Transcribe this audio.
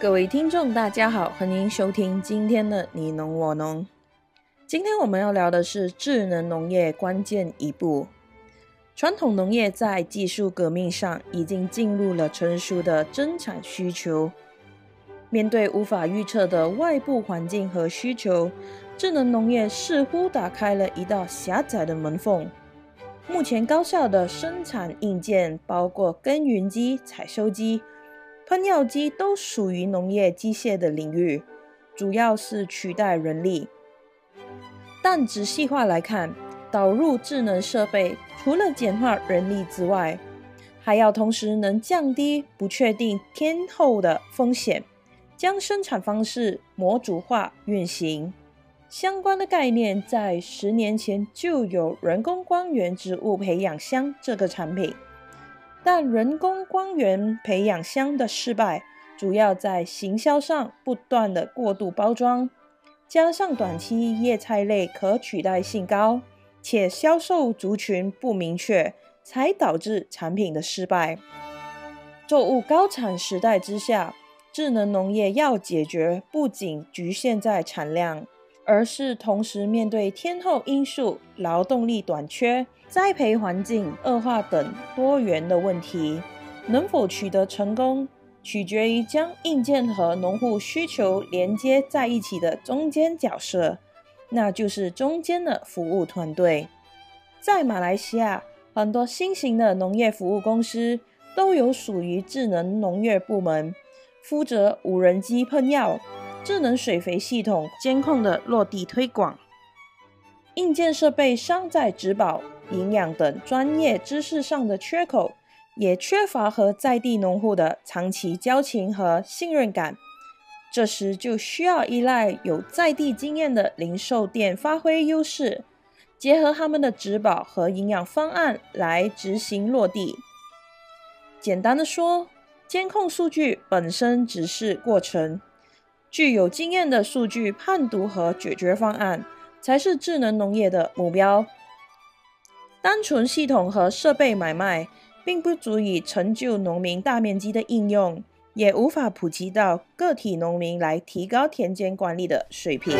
各位听众，大家好，欢迎收听今天的你农我农。今天我们要聊的是智能农业关键一步。传统农业在技术革命上已经进入了成熟的增产需求。面对无法预测的外部环境和需求，智能农业似乎打开了一道狭窄的门缝。目前高效的生产硬件包括耕耘机、采收机。喷药机都属于农业机械的领域，主要是取代人力。但仔细化来看，导入智能设备，除了简化人力之外，还要同时能降低不确定天候的风险，将生产方式模组化运行。相关的概念在十年前就有人工光源植物培养箱这个产品。但人工光源培养箱的失败，主要在行销上不断的过度包装，加上短期叶菜类可取代性高，且销售族群不明确，才导致产品的失败。作物高产时代之下，智能农业要解决不仅局限在产量，而是同时面对天候因素、劳动力短缺。栽培环境恶化等多元的问题，能否取得成功，取决于将硬件和农户需求连接在一起的中间角色，那就是中间的服务团队。在马来西亚，很多新型的农业服务公司都有属于智能农业部门，负责无人机喷药、智能水肥系统监控的落地推广。硬件设备商在植保。营养等专业知识上的缺口，也缺乏和在地农户的长期交情和信任感。这时就需要依赖有在地经验的零售店发挥优势，结合他们的植保和营养方案来执行落地。简单的说，监控数据本身只是过程，具有经验的数据判读和解决方案才是智能农业的目标。单纯系统和设备买卖并不足以成就农民大面积的应用，也无法普及到个体农民来提高田间管理的水平。